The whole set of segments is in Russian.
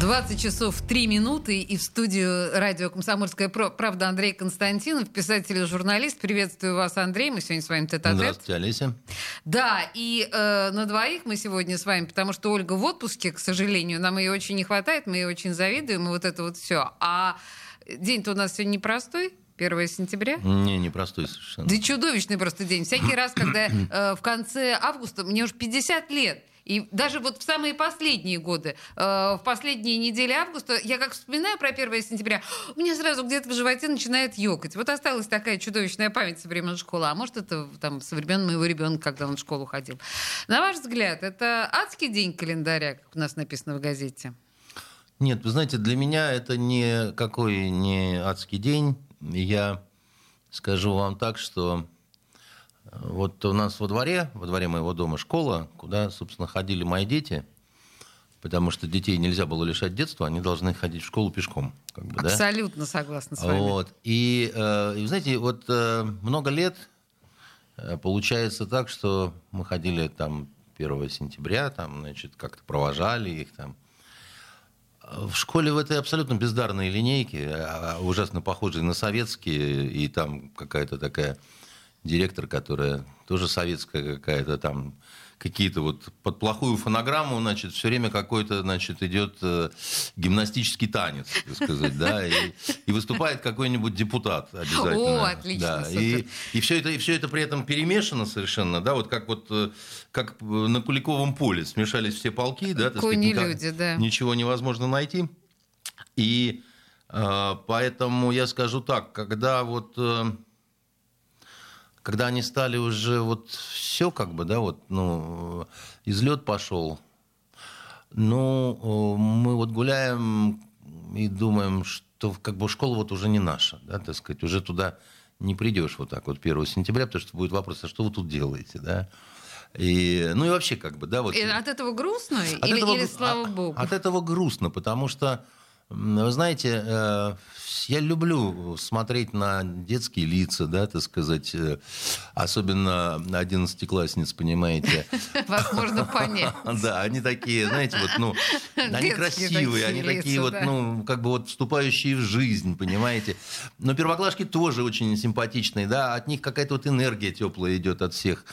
20 часов 3 минуты и в студию радио «Комсомольская правда» Андрей Константинов, писатель и журналист. Приветствую вас, Андрей. Мы сегодня с вами тет -а Здравствуйте, Олеся. Да, и э, на двоих мы сегодня с вами, потому что Ольга в отпуске, к сожалению, нам ее очень не хватает, мы ее очень завидуем, и вот это вот все. А день-то у нас сегодня непростой, 1 сентября? Не, непростой совершенно. Да чудовищный просто день. Всякий раз, когда э, в конце августа, мне уже 50 лет, и даже вот в самые последние годы, э, в последние недели августа, я как вспоминаю про 1 сентября, у меня сразу где-то в животе начинает ёкать. Вот осталась такая чудовищная память со времен школы. А может, это там со времен моего ребенка, когда он в школу ходил. На ваш взгляд, это адский день календаря, как у нас написано в газете? Нет, вы знаете, для меня это никакой не адский день. Я скажу вам так, что вот у нас во дворе, во дворе моего дома школа, куда, собственно, ходили мои дети, потому что детей нельзя было лишать детства, они должны ходить в школу пешком. Как бы, Абсолютно да? согласна с вами. Вот. И, э, и, знаете, вот э, много лет э, получается так, что мы ходили там 1 сентября, там, значит, как-то провожали их там. В школе в этой абсолютно бездарной линейке, а, а, ужасно похожей на советские, и там какая-то такая директор, которая тоже советская какая-то там, какие-то вот под плохую фонограмму, значит, все время какой-то, значит, идет э, гимнастический танец, так сказать, да, и, и выступает какой-нибудь депутат обязательно. О, отлично, да, и, и, все это, и все это при этом перемешано совершенно, да, вот как вот, э, как на Куликовом поле смешались все полки, да, так сказать, никак, люди, да. ничего невозможно найти. И э, поэтому я скажу так, когда вот... Э, когда они стали уже вот все как бы, да, вот, ну, излет пошел, ну, мы вот гуляем и думаем, что как бы школа вот уже не наша, да, так сказать, уже туда не придешь вот так вот 1 сентября, потому что будет вопрос, а что вы тут делаете, да? И, ну и вообще как бы, да, вот. И от этого грустно от или, этого, или слава богу? От этого грустно, потому что вы знаете, э, я люблю смотреть на детские лица, да, так сказать, э, особенно одиннадцатиклассниц, понимаете. Вас можно понять. Да, они такие, знаете, вот, ну, они красивые, они такие вот, ну, как бы вот вступающие в жизнь, понимаете. Но первоклашки тоже очень симпатичные, да, от них какая-то вот энергия теплая идет от всех.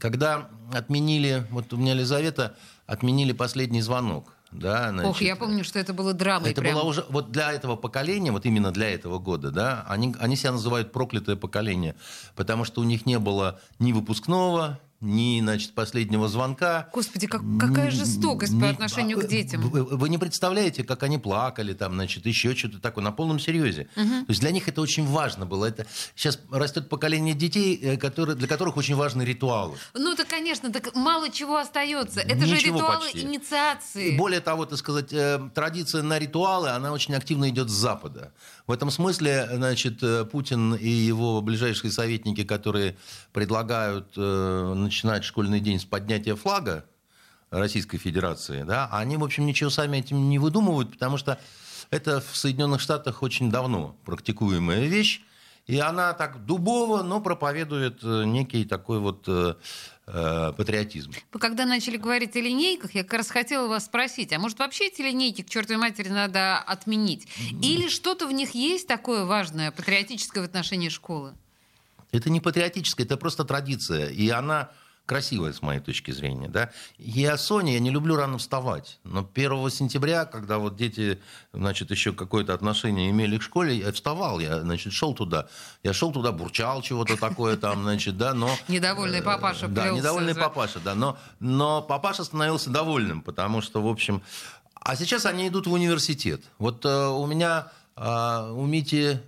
Когда отменили, вот у меня Елизавета, отменили последний звонок да, значит, Ох, я помню, что это было драмой. Это прям. было уже вот для этого поколения, вот именно для этого года, да, они, они себя называют проклятое поколение, потому что у них не было ни выпускного, ни, значит, последнего звонка. Господи, как, какая жестокость ни, по отношению к детям. Вы, не представляете, как они плакали, там, значит, еще что-то такое, на полном серьезе. Угу. То есть для них это очень важно было. Это сейчас растет поколение детей, э, которые, для которых очень важны ритуалы. Ну, так, конечно, так мало чего остается. Это Ничего же ритуалы почти. инициации. Более того, так сказать, э, традиция на ритуалы, она очень активно идет с Запада. В этом смысле, значит, э, Путин и его ближайшие советники, которые предлагают начинать школьный день с поднятия флага Российской Федерации, да, они, в общем, ничего сами этим не выдумывают, потому что это в Соединенных Штатах очень давно практикуемая вещь. И она так дубово, но проповедует э, некий такой вот э, э, патриотизм. Вы когда начали говорить о линейках, я как раз хотела вас спросить, а может вообще эти линейки к чертовой матери надо отменить? Или что-то в них есть такое важное, патриотическое в отношении школы? Это не патриотическое, это просто традиция. И она красивая с моей точки зрения. Да? Я Соня, я не люблю рано вставать. Но 1 сентября, когда вот дети, значит, еще какое-то отношение имели к школе, я вставал, я, значит, шел туда. Я шел туда, бурчал чего-то такое там, значит, да, но... Недовольный папаша Да, недовольный папаша, да. Но, но папаша становился довольным, потому что, в общем... А сейчас они идут в университет. Вот э, у меня, э, у Мити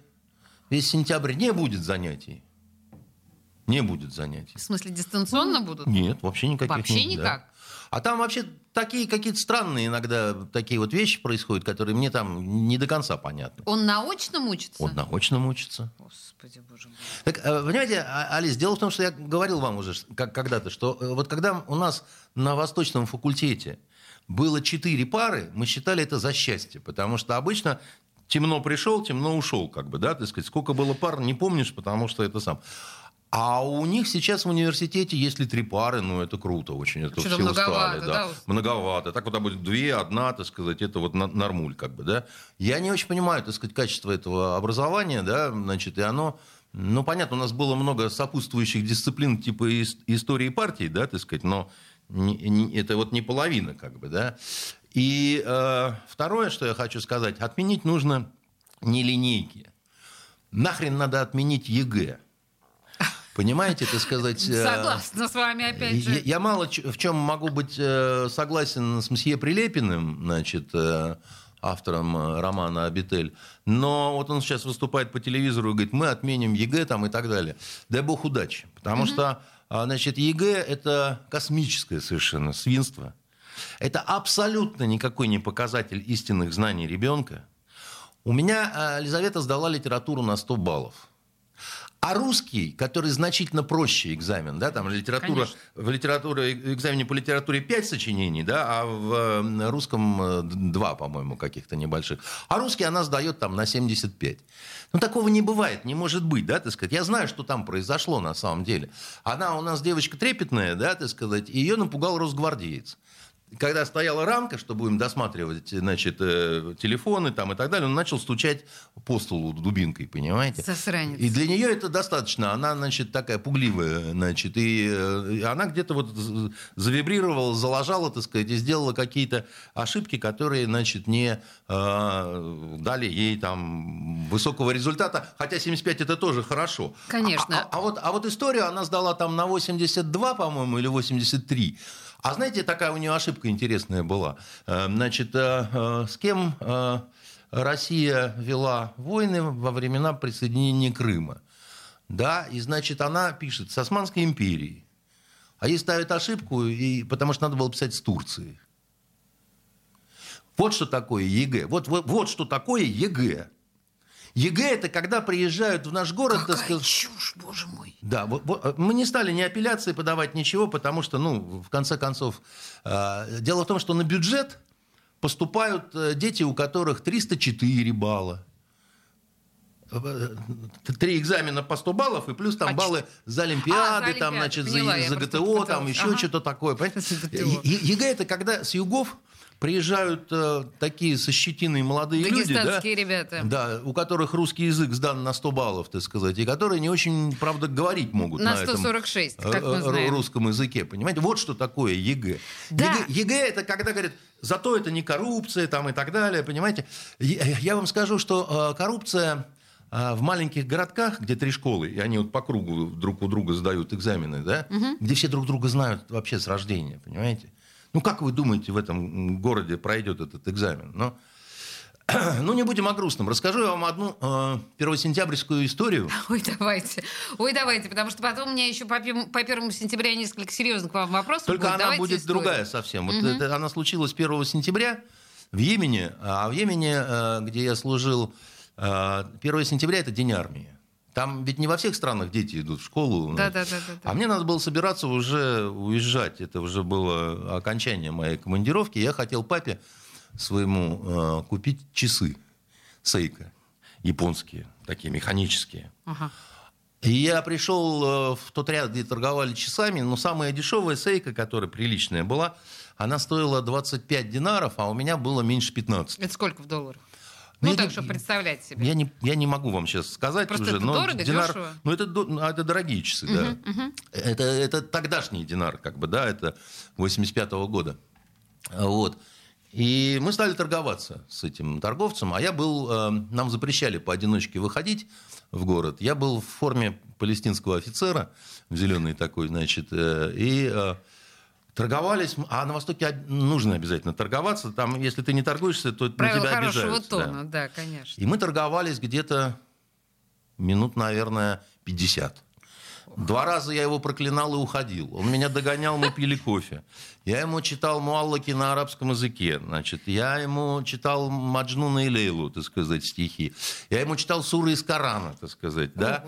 весь сентябрь не будет занятий. Не будет занятий. В смысле, дистанционно будут? Нет, вообще никаких Вообще нет, да. никак? А там вообще такие какие-то странные иногда такие вот вещи происходят, которые мне там не до конца понятны. Он на очном учится? Он на очном учится. Господи, боже мой. Так, э, понимаете, А- Алис, дело в том, что я говорил вам уже как, когда-то, что э, вот когда у нас на Восточном факультете было четыре пары, мы считали это за счастье, потому что обычно темно пришел, темно ушел, как бы, да, так сказать, сколько было пар, не помнишь, потому что это сам. А у них сейчас в университете, если три пары, ну это круто очень, это Что-то все многовато, устали, да? многовато. Так вот, а будет две, одна, так сказать, это вот нормуль, как бы, да. Я не очень понимаю, так сказать, качество этого образования, да, значит, и оно, ну, понятно, у нас было много сопутствующих дисциплин типа ис- истории партии, да, так сказать, но это вот не половина, как бы, да. И э, второе, что я хочу сказать, отменить нужно не линейки. Нахрен надо отменить ЕГЭ. Понимаете, так сказать... э, Согласна с вами, опять же. я, я мало в чем могу быть э, согласен с мсье Прилепиным, значит, э, автором романа «Обитель», но вот он сейчас выступает по телевизору и говорит, мы отменим ЕГЭ там и так далее. Дай бог удачи, потому что, а, значит, ЕГЭ – это космическое совершенно свинство. Это абсолютно никакой не показатель истинных знаний ребенка. У меня а, Елизавета сдала литературу на 100 баллов. А русский, который значительно проще экзамен, да, там литература, Конечно. в литературе, экзамене по литературе 5 сочинений, да, а в э, русском э, 2, по-моему, каких-то небольших. А русский она сдает там на 75. Ну, такого не бывает, не может быть, да, так сказать. Я знаю, что там произошло на самом деле. Она у нас девочка трепетная, да, так сказать, и ее напугал росгвардеец. Когда стояла рамка, чтобы им досматривать, значит, э, телефоны там и так далее, он начал стучать по столу дубинкой, понимаете? Засранец. И для нее это достаточно. Она, значит, такая пугливая, значит, и э, она где-то вот завибрировала, заложала, так сказать, и сделала какие-то ошибки, которые, значит, не э, дали ей там высокого результата. Хотя 75 это тоже хорошо. Конечно. А, а- а вот, а вот историю она сдала там на 82, по-моему, или 83. А знаете, такая у нее ошибка интересная была. Э, Значит, э, э, с кем Россия вела войны во времена присоединения Крыма? Да, и значит, она пишет с Османской империей. А ей ставят ошибку, и, потому что надо было писать с Турцией. Вот что такое ЕГЭ. Вот, вот, вот что такое ЕГЭ. ЕГЭ это когда приезжают в наш город, Какая сказать, чушь, боже мой. да, вот- вот, мы не стали ни апелляции подавать, ничего, потому что, ну, в конце концов, э, дело в том, что на бюджет поступают э, дети, у которых 304 балла. Э, Три экзамена по 100 баллов, и плюс там А баллы за А, Олимпиады, за там, Олимпиады, значит, поняла, за, за ГТО, там еще Ага. что-то такое. За ЕГЭ это когда с югов приезжают э, такие со щетиной молодые люди, да, ребята. да, у которых русский язык сдан на 100 баллов, так сказать, и которые не очень, правда, говорить могут На на, этом 146, как мы э, э, знаем. русском языке, понимаете? Вот что такое ЕГЭ. Да. ЕГЭ, ЕГЭ это когда говорят, зато это не коррупция там и так далее, понимаете? Я, я вам скажу, что э, коррупция э, в маленьких городках, где три школы, и они вот по кругу друг у друга сдают экзамены, да, где все друг друга знают вообще с рождения, понимаете? Ну, как вы думаете, в этом городе пройдет этот экзамен? Ну, ну, не будем о грустном. Расскажу я вам одну э, первосентябрьскую историю. Ой, давайте. Ой, давайте, потому что потом у меня еще по, по первому сентября несколько серьезных вам вопросов Только будет. она Давайте будет историю. другая совсем. Вот это, она случилась 1 сентября в Йемене, а в Йемене, э, где я служил, 1 сентября это день армии. Там ведь не во всех странах дети идут в школу. Да, да, да, да, да. А мне надо было собираться уже уезжать. Это уже было окончание моей командировки. Я хотел папе своему э, купить часы Сейка. Японские, такие механические. Ага. И я пришел э, в тот ряд, где торговали часами, но самая дешевая сейка, которая приличная была, она стоила 25 динаров, а у меня было меньше 15. Это сколько в долларах? Ну, Ну, я так, не- чтобы представлять себе. Я не, я не могу вам сейчас сказать Просто уже, это но дорого, динар, дешево? ну это, ну, это дорогие часы, да. Это, это тогдашний динар, как бы, да, это 85 года. Вот. И мы стали торговаться с этим торговцем, а я был, э, нам запрещали поодиночке выходить в город. Я был в форме палестинского офицера, в зеленой такой, значит, э, и э, торговались, а на Востоке нужно обязательно торговаться, там, если ты не торгуешься, то на Правила тебя хорошего обижаются. да. тона, да, конечно. И мы торговались где-то минут, наверное, 50. Два раза я его проклинал и уходил. Он меня догонял, мы пили кофе. Я ему читал Муаллаки на арабском языке. Значит, я ему читал Маджнуна и Лейлу, так сказать, стихи. Я ему читал суры из Корана, так сказать, да.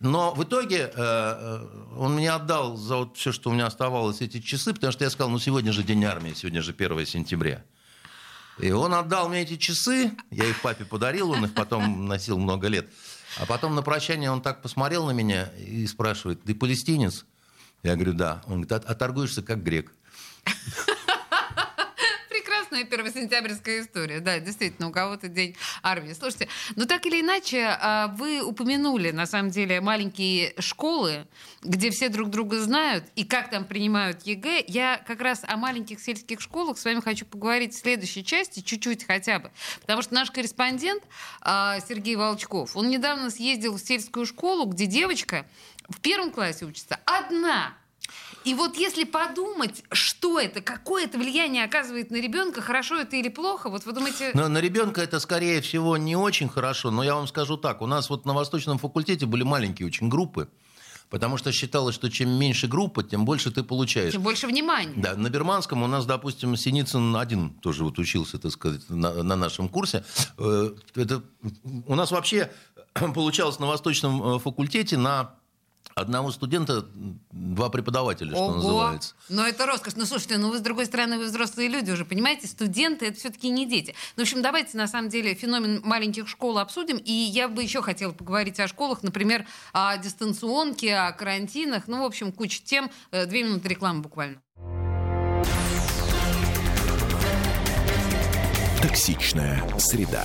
Но в итоге э, э, он мне отдал за вот все, что у меня оставалось, эти часы, потому что я сказал, ну сегодня же день армии, сегодня же 1 сентября. И он отдал мне эти часы, я их папе подарил, он их потом носил много лет. А потом на прощание он так посмотрел на меня и спрашивает, ты палестинец? Я говорю, да. Он говорит, а, а торгуешься как грек. Прекрасная первосентябрьская история. Да, действительно, у кого-то день армии. Слушайте, ну так или иначе, а, вы упомянули, на самом деле, маленькие школы, где все друг друга знают, и как там принимают ЕГЭ. Я как раз о маленьких сельских школах с вами хочу поговорить в следующей части, чуть-чуть хотя бы. Потому что наш корреспондент а, Сергей Волчков, он недавно съездил в сельскую школу, где девочка в первом классе учится одна. И вот если подумать, что это, какое это влияние оказывает на ребенка, хорошо это или плохо, вот вы думаете... Но на ребенка это, скорее всего, не очень хорошо, но я вам скажу так, у нас вот на Восточном факультете были маленькие очень группы, потому что считалось, что чем меньше группа, тем больше ты получаешь. Тем больше внимания. Да, на Берманском у нас, допустим, Синицын один тоже вот учился, так сказать, на, на нашем курсе. Э, это, у нас вообще получалось на Восточном э, факультете на одного студента два преподавателя, что Ого! называется. Но это роскошь. Ну, слушайте, ну вы, с другой стороны, вы взрослые люди уже, понимаете? Студенты — это все-таки не дети. Ну, в общем, давайте, на самом деле, феномен маленьких школ обсудим. И я бы еще хотела поговорить о школах, например, о дистанционке, о карантинах. Ну, в общем, куча тем. Э, Две минуты рекламы буквально. Токсичная среда.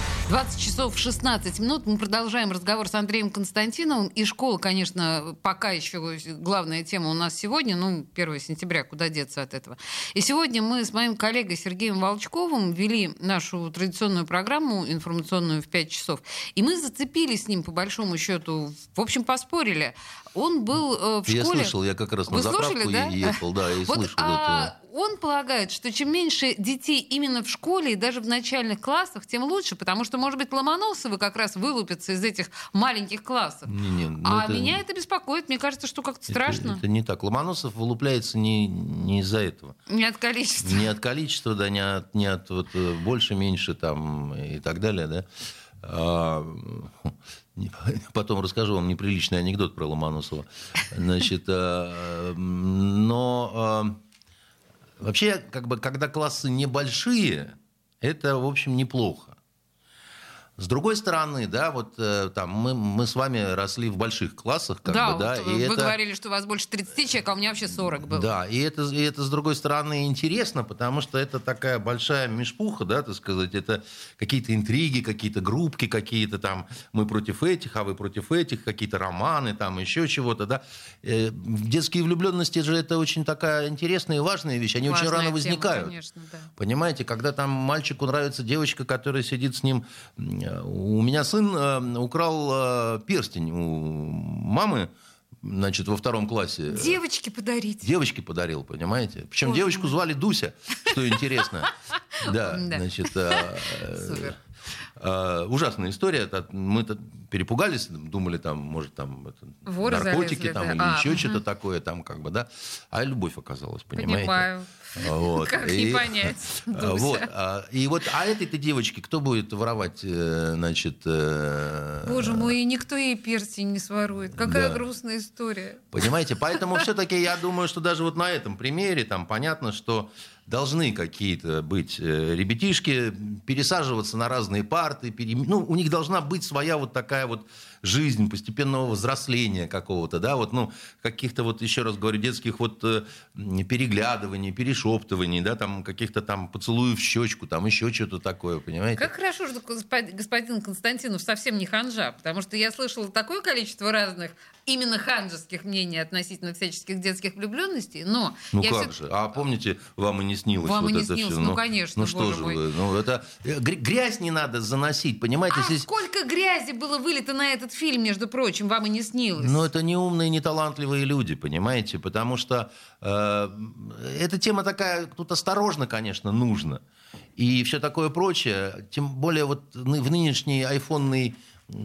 20 часов 16 минут. Мы продолжаем разговор с Андреем Константиновым. И школа, конечно, пока еще главная тема у нас сегодня. Ну, 1 сентября, куда деться от этого. И сегодня мы с моим коллегой Сергеем Волчковым вели нашу традиционную программу информационную в 5 часов. И мы зацепились с ним, по большому счету. В общем, поспорили. Он был э, в Я школе... слышал, я как раз Вы на слушали, заправку да? ехал, да, и Вот, слышал а, это. Он полагает, что чем меньше детей именно в школе и даже в начальных классах, тем лучше, потому что, может быть, Ломоносовы как раз вылупятся из этих маленьких классов. Не-не, ну а это- меня это беспокоит. Мне кажется, что как-то это- страшно. Это, не так. Ломоносов вылупляется не, не из-за этого. Не от количества. Не от количества, да, не от, не от вот, э, больше, меньше там и так далее, да. А, не- потом расскажу вам неприличный анекдот про Ломоносова. Значит, а, но а, вообще, как бы, когда классы небольшие, это, в общем, неплохо. С другой стороны, да, вот э, там мы, мы с вами росли в больших классах, как да, бы, да, вот и вы это... говорили, что у вас больше 30 человек, а у меня вообще 40 было. Да, и это, и это, с другой стороны, интересно, потому что это такая большая межпуха, да, так сказать, это какие-то интриги, какие-то группки, какие-то там мы против этих, а вы против этих, какие-то романы, там еще чего-то, да. Э, Детские влюбленности же это очень такая интересная и важная вещь, они очень Важная рано тема, возникают. конечно, да. Понимаете, когда там мальчику нравится девочка, которая сидит с ним. У меня сын э, украл э, перстень у мамы, значит, во втором классе. Девочки подарить. Девочке подарил, понимаете? Причем Боже девочку мой. звали Дуся, что интересно. Да, значит, э, Супер. Э, ужасная история. Мы-то перепугались, думали, там, может, там это, Воры наркотики залезли, там, да. или А, еще мгм. что-то такое, там, как бы, да. А любовь оказалась, понимаете? Понимаю. Вот. Как И- не понять. Вот. а, И вот, а этой-то девочке кто будет воровать, э, значит... э, Боже мой, никто ей перстень не сворует. Какая Да. грустная история. Понимаете? Поэтому все-таки я думаю, что даже вот на этом примере там понятно, что должны какие-то быть э, ребятишки, пересаживаться на разные парты. пере- Ну, у них должна быть своя вот такая вот жизнь постепенного взросления какого-то, да, вот, ну, каких-то вот, еще раз говорю, детских вот э, переглядываний, перешептываний, да, там, каких-то там поцелуев в щечку, там, еще что-то такое, понимаете? Как хорошо, что господин Константинов совсем не ханжа, потому что я слышала такое количество разных именно ханжеских мнений относительно всяческих детских влюбленностей, но... Ну как все... же, а помните, вам и не снилось вам вот и не это снилось, все? Ну, ну конечно, Ну что же мой. вы, ну это... Э, грязь не надо заносить, понимаете? А здесь... сколько грязи было вылито на этот фильм, между прочим, вам и не снилось? Ну это не умные, не талантливые люди, понимаете? Потому что э, эта тема такая, тут осторожно, конечно, нужно. И все такое прочее. Тем более вот в нынешний айфонный,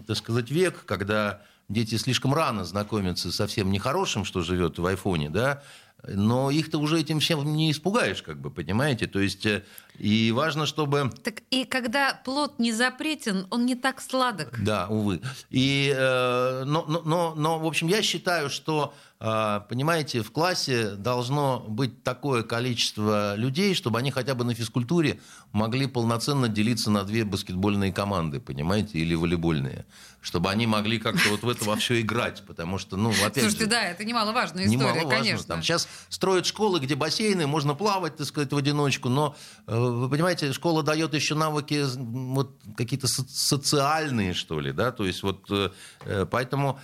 так сказать, век, когда дети слишком рано знакомятся со всем нехорошим, что живет в айфоне, да, но их-то уже этим всем не испугаешь, как бы, понимаете? То есть, э, и важно, чтобы... Так и когда плод не запретен, он не так сладок. Да, увы. И, э, но, но, но, в общем, я считаю, что а, понимаете, в классе должно быть такое количество людей, чтобы они хотя бы на физкультуре могли полноценно делиться на две баскетбольные команды, понимаете, или волейбольные. Чтобы они могли как-то вот в это во все играть, потому что, ну, опять Слушайте, же, да, это немаловажная история, немаловажно. конечно. Там сейчас строят школы, где бассейны, можно плавать, так сказать, в одиночку, но, э, вы понимаете, школа дает еще навыки вот какие-то социальные, что ли, да, то есть вот э, э, поэтому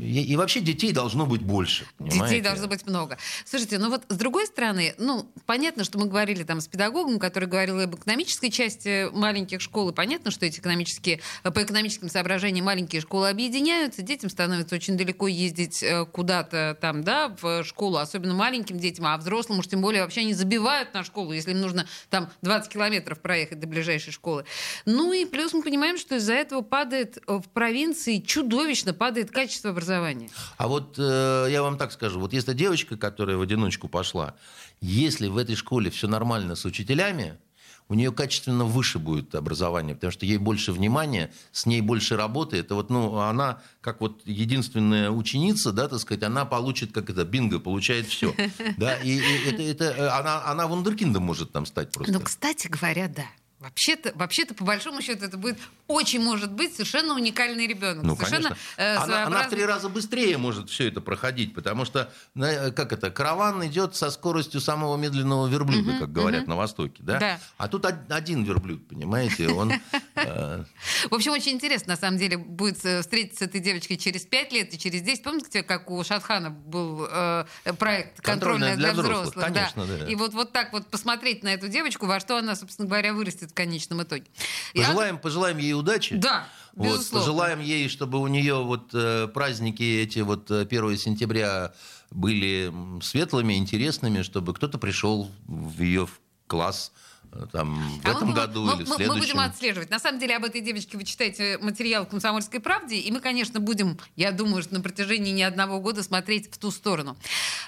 и, вообще детей должно быть больше. Понимаете? Детей должно быть много. Слушайте, ну вот с другой стороны, ну, понятно, что мы говорили там с педагогом, который говорил об экономической части маленьких школ, и понятно, что эти экономические, по экономическим соображениям маленькие школы объединяются, детям становится очень далеко ездить э, куда-то там, да, в школу, особенно маленьким детям, а взрослым уж тем более вообще они забивают на школу, если им нужно там 20 километров проехать до ближайшей школы. Ну и плюс мы понимаем, что из-за этого падает в провинции чудовищно падает качество образования. А вот э, я вам так скажу, вот если девочка, которая в одиночку пошла, если в этой школе все нормально с учителями, у нее качественно выше будет образование, потому что ей больше внимания, с ней больше работы. Это вот, ну, она, как вот единственная ученица, да, так сказать, она получит, как это, бинго, получает все. Да, и, и это, это, э, она, она вундеркиндом может там стать просто. Ну, кстати говоря, да. Вообще-то, вообще-то, по большому счету, это будет очень может быть совершенно уникальный ребенок. Ну, совершенно, конечно. Э, она, она в три раза быстрее может все это проходить, потому что, как это, караван идет со скоростью самого медленного верблюда, uh-huh, как говорят uh-huh. на Востоке, да? да? А тут один верблюд, понимаете, он... Э, в общем, очень интересно, на самом деле, будет э, встретиться этой девочкой через пять лет и через 10. Помните, как у Шатхана был э, проект «Контрольная для, взрослых»? конечно, да. да. И вот, вот так вот посмотреть на эту девочку, во что она, собственно говоря, вырастет в конечном итоге. Пожелаем, Я... пожелаем ей удачи. Да. Вот, пожелаем ей, чтобы у нее вот э, праздники эти вот 1 э, сентября были светлыми, интересными, чтобы кто-то пришел в ее класс там, в а этом мы, году мы, или в следующем. Мы будем отслеживать. На самом деле об этой девочке вы читаете материал в «Комсомольской правде», и мы, конечно, будем, я думаю, что на протяжении не одного года смотреть в ту сторону.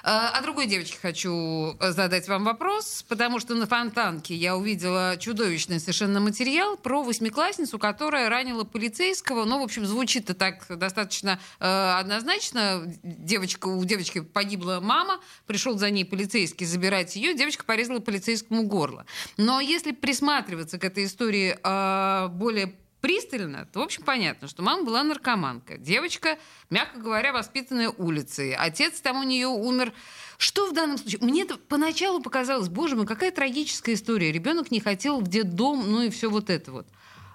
А, о другой девочке хочу задать вам вопрос, потому что на Фонтанке я увидела чудовищный совершенно материал про восьмиклассницу, которая ранила полицейского. Ну, в общем, звучит-то так достаточно э, однозначно. Девочка, у девочки погибла мама, пришел за ней полицейский забирать ее, девочка порезала полицейскому горло. Но если присматриваться к этой истории э, более пристально, то, в общем, понятно, что мама была наркоманка. Девочка, мягко говоря, воспитанная улицей. Отец там у нее умер. Что в данном случае? Мне это поначалу показалось, боже мой, какая трагическая история. Ребенок не хотел в детдом, ну и все вот это вот.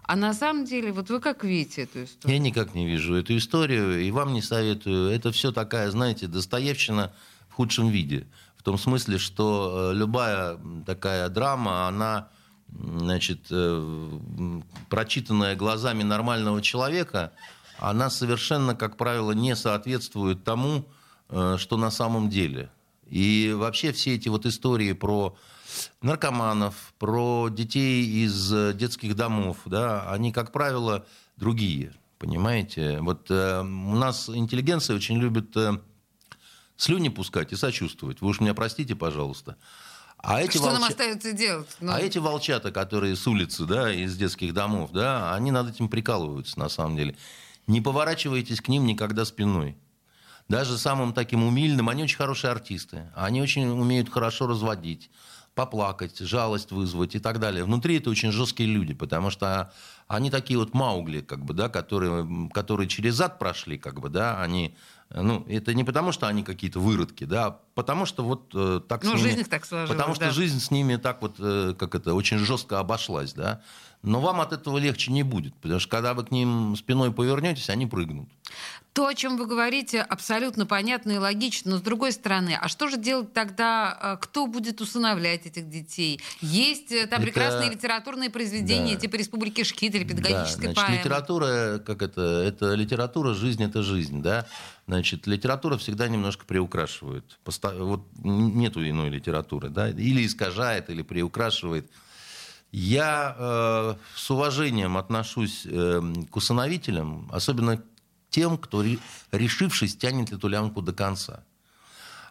А на самом деле, вот вы как видите эту историю? Я никак не вижу эту историю, и вам не советую. Это все такая, знаете, Достоевщина в худшем виде том смысле, что э, любая такая драма, она, значит, э, прочитанная глазами нормального человека, она совершенно, как правило, не соответствует тому, э, что на самом деле. И вообще все эти вот истории про наркоманов, про детей из детских домов, да, они, как правило, другие. Понимаете? Вот э, у нас интеллигенция очень любит э, слюни пускать и сочувствовать. Вы уж меня простите, пожалуйста. А эти Что волча... нам остается делать? Ну... А эти волчата, которые с улицы, да, из детских домов, да, они над этим прикалываются, на самом деле. Не поворачивайтесь к ним никогда спиной. Даже самым таким умильным, они очень хорошие артисты. Они очень умеют хорошо разводить. поплакать, жалость вызвать и так далее. Внутри это очень жесткие люди, потому что они такие вот маугли, как бы, да, которые, которые через зад прошли, как бы, да, они ну, это не потому, что они какие-то выродки, да, а потому что вот э, так ну, с ними... жизнь так сложилась, Потому да. что жизнь с ними так вот, э, как это, очень жестко обошлась, да. Но вам от этого легче не будет, потому что когда вы к ним спиной повернетесь, они прыгнут. То, о чем вы говорите, абсолютно понятно и логично, но с другой стороны, а что же делать тогда, э, кто будет усыновлять этих детей? Есть э, там Это- прекрасные литературные произведения, Да. типа «Республики Шкит» или педагогическая да, значит, поэма. литература, как это, это литература, жизнь это жизнь, да. Значит, литература всегда немножко приукрашивает. Вот нету иной литературы, да, или искажает, или приукрашивает. Я э, с уважением отношусь э, к усыновителям, особенно тем, кто, ре- решившись, тянет эту лямку до конца.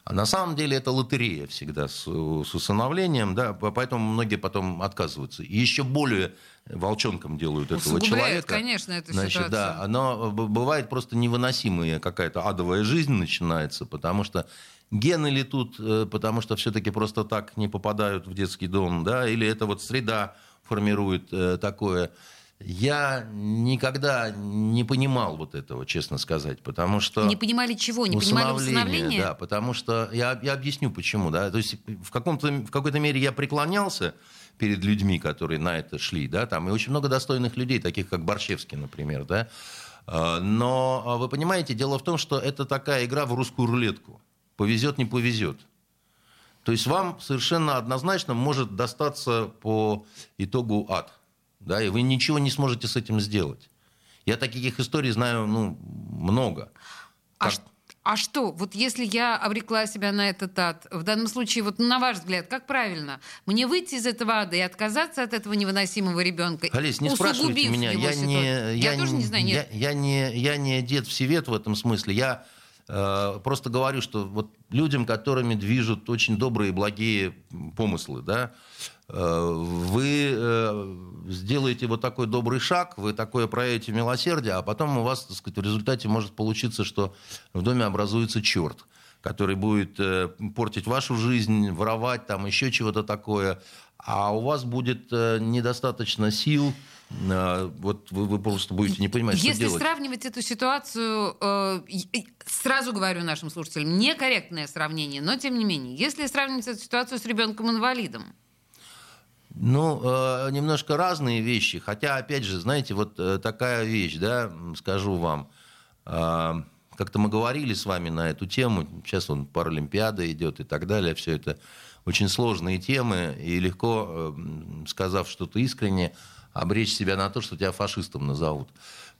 А на самом деле это лотерея всегда с, с усыновлением, да, по- поэтому многие потом отказываются. И еще более волчонком делают этого человека. конечно, эту Значит, ситуацию. да, оно б- бывает просто невыносимая какая-то адовая жизнь начинается, потому что гены ли тут, э, потому что все-таки просто так не попадают в детский дом, да, или это вот среда формирует э, такое. Я никогда не понимал вот этого, честно сказать, потому что... Не понимали чего? Не понимали усыновления? Да, потому что я, я объясню почему, да. То есть в, каком-то, в какой-то мере я преклонялся перед людьми, которые на это шли, да, там, и очень много достойных людей, таких как Борщевский, например, да. А, Но а, вы понимаете, дело в том, что это такая игра в русскую рулетку. Повезет, не повезет. То есть вам совершенно однозначно может достаться по итогу ад. Да, и вы ничего не сможете с этим сделать. Я таких историй знаю ну, много. А, Как- а что, вот если я обрекла себя на этот ад, в данном случае, вот на ваш взгляд, как правильно? Мне выйти из этого ада и отказаться от этого невыносимого ребенка? Олесь, не спрашивайте меня, я ситуацию? не, Я, тоже не знаю, нет. Я, я не, я не дед всевет в этом смысле. Я просто говорю, что вот людям, которыми движут очень добрые благие помыслы, да, э, вы э, сделаете вот такой добрый шаг, вы такое проявите милосердие, а потом у вас, так сказать, в результате может получиться, что в доме образуется черт который будет э, портить вашу жизнь, воровать, там еще чего-то такое, а у вас будет э, недостаточно сил, э, вот вы, вы просто будете не понимать, что Если делать. сравнивать эту ситуацию, э, сразу говорю нашим слушателям, некорректное сравнение, но тем не менее, если сравнивать эту ситуацию с ребенком-инвалидом, Ну, э, немножко разные вещи, хотя, опять же, знаете, вот э, такая вещь, да, скажу вам, Э, как-то мы говорили с вами на эту тему, сейчас он Паралимпиада идет и так далее, все это очень сложные темы, и легко, сказав что-то искренне, обречь себя на то, что тебя фашистом назовут.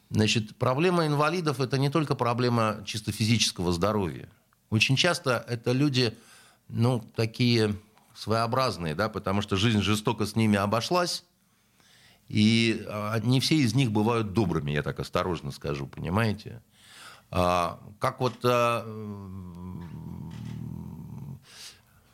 Значит, проблема инвалидов – это не только проблема чисто физического здоровья. Очень часто это люди, ну, такие своеобразные, да, потому что жизнь жестоко с ними обошлась, и а, не все из них бывают добрыми, я так осторожно скажу, понимаете? А, как вот а,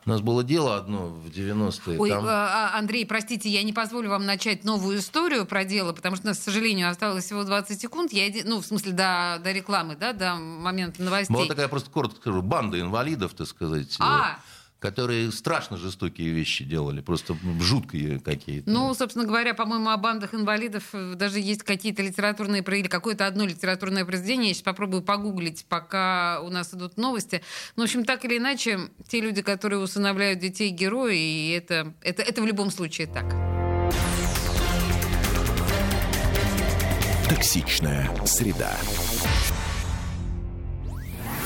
у нас было дело одно в 90-е. Ой, там- э, а, Андрей, простите, я не позволю вам начать новую историю про дело, потому что у нас, к сожалению, осталось всего 20 секунд. Я, ну, в смысле, до, до рекламы, да, до момента новостей. Была такая, просто коротко скажу, банда инвалидов, так сказать, А. которые страшно жестокие вещи делали, просто жуткие какие-то. Ну, собственно говоря, по-моему, о бандах инвалидов э, даже есть какие-то литературные или какое-то одно литературное произведение. Я сейчас попробую погуглить, пока у нас идут новости. Ну, в общем, так или иначе, те люди, которые усыновляют детей герои, и это, это, это в любом случае так. Токсичная среда.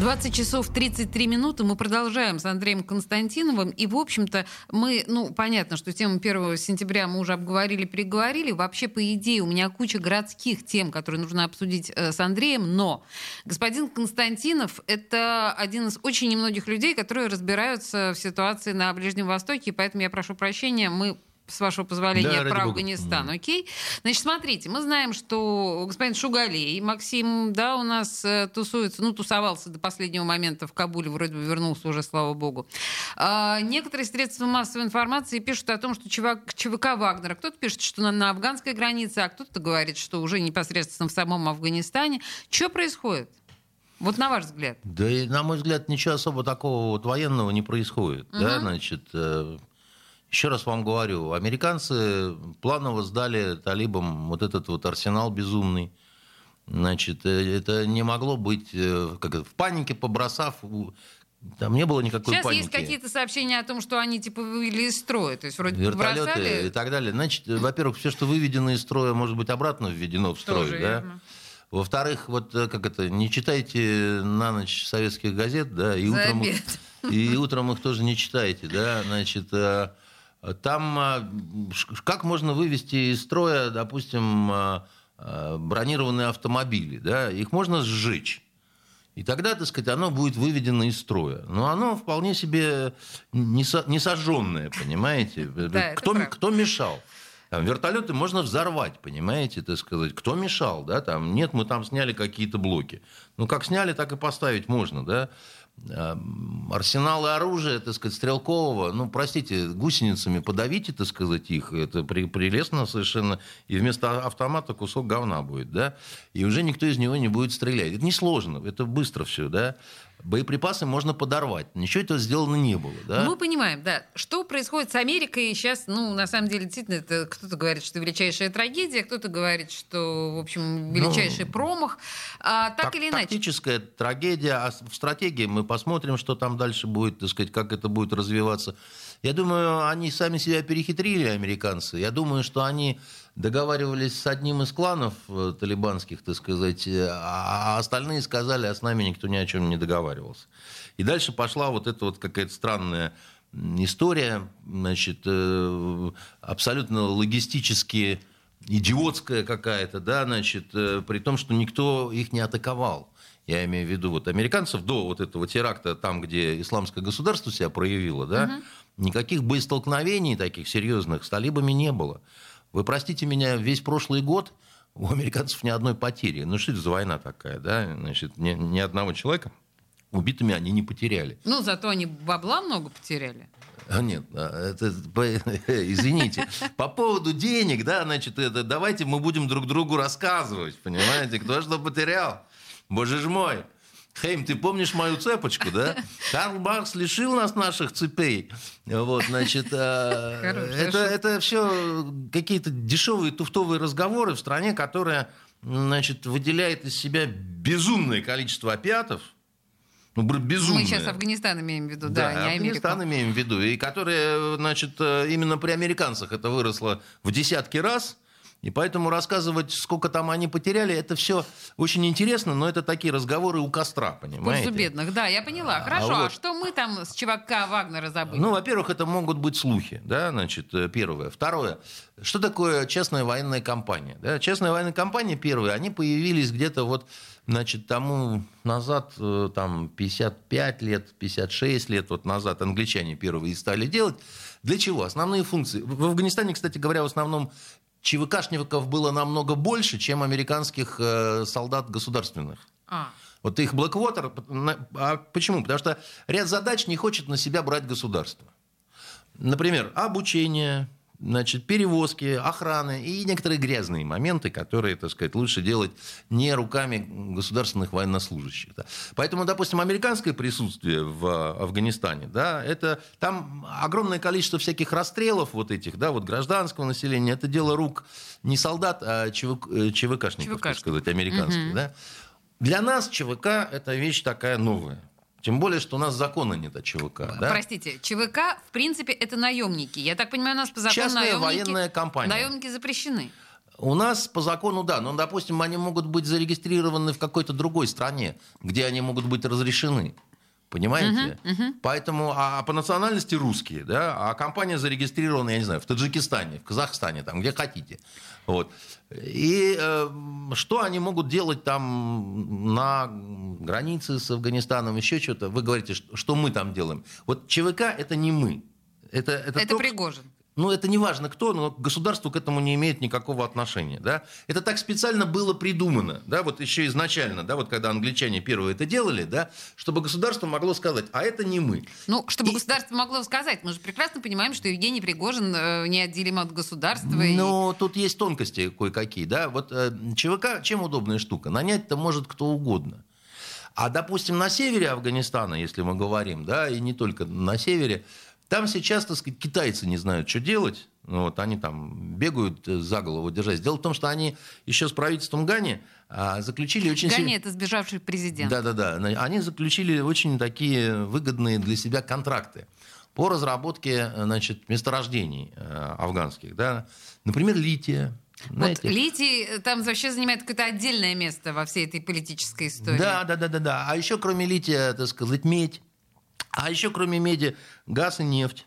20 часов 33 минуты. Мы продолжаем с Андреем Константиновым. И, в общем-то, мы, ну, понятно, что тему 1 сентября мы уже обговорили, переговорили. Вообще, по идее, у меня куча городских тем, которые нужно обсудить э, с Андреем. Но господин Константинов — это один из очень немногих людей, которые разбираются в ситуации на Ближнем Востоке. И поэтому я прошу прощения, мы с вашего позволения, Да, про бога. Афганистан, окей? Значит, смотрите, мы знаем, что господин Шугалей, Максим, да, у нас э, тусуется, ну, тусовался до последнего момента в Кабуле, вроде бы вернулся уже, слава богу. А, некоторые средства массовой информации пишут о том, что ЧВК, ЧВК Вагнера, кто-то пишет, что на, на афганской границе, а кто-то говорит, что уже непосредственно в самом Афганистане. Что происходит? Вот на ваш взгляд. Да и, на мой взгляд, ничего особо такого вот военного не происходит. Да, значит, э, еще раз вам говорю, американцы планово сдали талибам вот этот вот арсенал безумный. Значит, э, это не могло быть, э, как это, в панике побросав, там не было никакой Сейчас паники. есть какие-то сообщения о том, что они типа вывели из строя. То есть вроде Вертолеты бросали. и так далее. Значит, э, во-первых, все, что выведено из строя, может быть обратно введено в строй. Тоже да? верно. Во-вторых, вот как это, не читайте на ночь советских газет, да, и За утром, обед. и утром их тоже не читайте, да, значит, там а, как можно вывести из строя, допустим, а, а, бронированные автомобили, да, их можно сжечь. И тогда, так сказать, оно будет выведено из строя. Но оно вполне себе не, со- не сожженное, понимаете? Да, кто, кто мешал? Там, вертолеты можно взорвать, понимаете, так сказать. Кто мешал, да? Там, нет, мы там сняли какие-то блоки. Ну, как сняли, так и поставить можно, да? А, Арсеналы оружия, так сказать, стрелкового, ну, простите, гусеницами подавите, так сказать, их, это прелестно совершенно, и вместо автомата кусок говна будет, да, и уже никто из него не будет стрелять. Это несложно, это быстро все, да. Боеприпасы можно подорвать, ничего этого сделано не было, да. Ну, Мы понимаем, да. Что происходит с Америкой сейчас, ну, на самом деле, действительно, это кто-то говорит, что величайшая трагедия, кто-то говорит, что, в общем, величайший промах. А, так Так- или иначе. Тактическая трагедия, а в стратегии мы посмотрим, что там дальше будет, так сказать, как это будет развиваться. Я думаю, они сами себя перехитрили, американцы. Я думаю, что они договаривались с одним из кланов э, талибанских, так сказать, э, а остальные сказали, а с нами никто ни о чем не договаривался. И дальше пошла вот эта вот какая-то странная история, значит, э, абсолютно логистически идиотская какая-то, да, значит, при том, что никто их не атаковал. Я имею в виду вот американцев до вот этого теракта, там, где исламское государство себя проявило, да, никаких боестолкновений таких серьезных с талибами не было. Вы простите меня, весь прошлый год у американцев ни одной потери. Ну что это за война такая, да? Значит, ни, ни одного человека убитыми они не потеряли. Ну, зато они бабла много потеряли. А, Нет, а, это, извините. По поводу денег, да, значит, это, давайте мы будем друг другу рассказывать, понимаете, кто что потерял. Боже ж мой. Хейм, ты помнишь мою цепочку, да? Карл Маркс лишил нас наших цепей. Вот, значит, Хорошая это, это все какие-то дешевые туфтовые разговоры в стране, которая, значит, выделяет из себя безумное количество опиатов. Ну, безумное. Мы сейчас Афганистан имеем в виду, да, Да, не Америку. Афганистан имеем в виду. И которые, значит, э, именно при американцах это выросло в десятки раз. И поэтому рассказывать, сколько там они потеряли, это все очень интересно, но это такие разговоры у костра, понимаете? пользу бедных, да, я поняла. А Хорошо, а, вот- что мы там с ЧВК Вагнера забыли? Ну, во-первых, это могут быть слухи, да, значит, э, первое. Второе, что такое частная военная компания? Да? Частная военная компания, первое, они появились где-то вот, значит, тому назад, э, там, 55 лет, 56 лет вот назад англичане первые и стали делать. Для чего? Основные функции. В Афганистане, кстати говоря, в основном ЧВКшников было намного больше, чем американских э, солдат государственных. А, Вот их Blackwater, а почему? Потому что ряд задач не хочет на себя брать государство. Например, обучение, значит, перевозки, охраны и некоторые грязные моменты, которые, так сказать, лучше делать не руками государственных военнослужащих. да. Поэтому, допустим, американское присутствие в Афганистане, да, это там огромное количество всяких расстрелов вот этих, да, вот гражданского населения, это дело рук не солдат, а ЧВК, э, ЧВКшников, так ЧВКшников. сказать, американских, да. Для нас ЧВК это вещь такая новая. Тем более, что у нас закона нет о ЧВК. да? Простите, ЧВК, в принципе, это наемники. Я так понимаю, у нас по закону Частная наемники... военная компания. Наемники запрещены. У нас по закону, да, но, допустим, они могут быть зарегистрированы в какой-то другой стране, где они могут быть разрешены. Понимаете? Поэтому, а, а по национальности русские, да, а компания зарегистрирована, я не знаю, в Таджикистане, в Казахстане, там, где хотите. Вот. И э, что они могут делать там на границе с Афганистаном, еще что-то? Вы говорите, что, что мы там делаем. Вот ЧВК это не мы. Это, это, Это только- Пригожин. Ну, это не важно кто, но государство к этому не имеет никакого отношения, да. Это так специально было придумано, да, вот еще изначально, да, вот когда англичане первые это делали, да, чтобы государство могло сказать, а это не мы. Ну, чтобы И- государство могло сказать, мы же прекрасно понимаем, что Евгений Пригожин э, неотделим от государства. и- Но тут есть тонкости кое-какие, да. Вот э, ЧВК чем удобная штука? Нанять-то может кто угодно. А, допустим, на севере Афганистана, если мы говорим, да, и не только на севере, там сейчас, так сказать, китайцы не знают, что делать. Ну, вот они там бегают э, за голову держась. Дело в том, что они еще с правительством Гани а, заключили очень... Гани сильно- это сбежавший президент. да-да-да. Они заключили очень такие выгодные для себя контракты по разработке значит, месторождений э, афганских. Да? Например, лития. Вот Литий э, там вообще занимает какое-то отдельное место во всей этой политической истории. Да, да, да, да, да. А еще кроме лития, так сказать, медь. А еще кроме меди газ и нефть.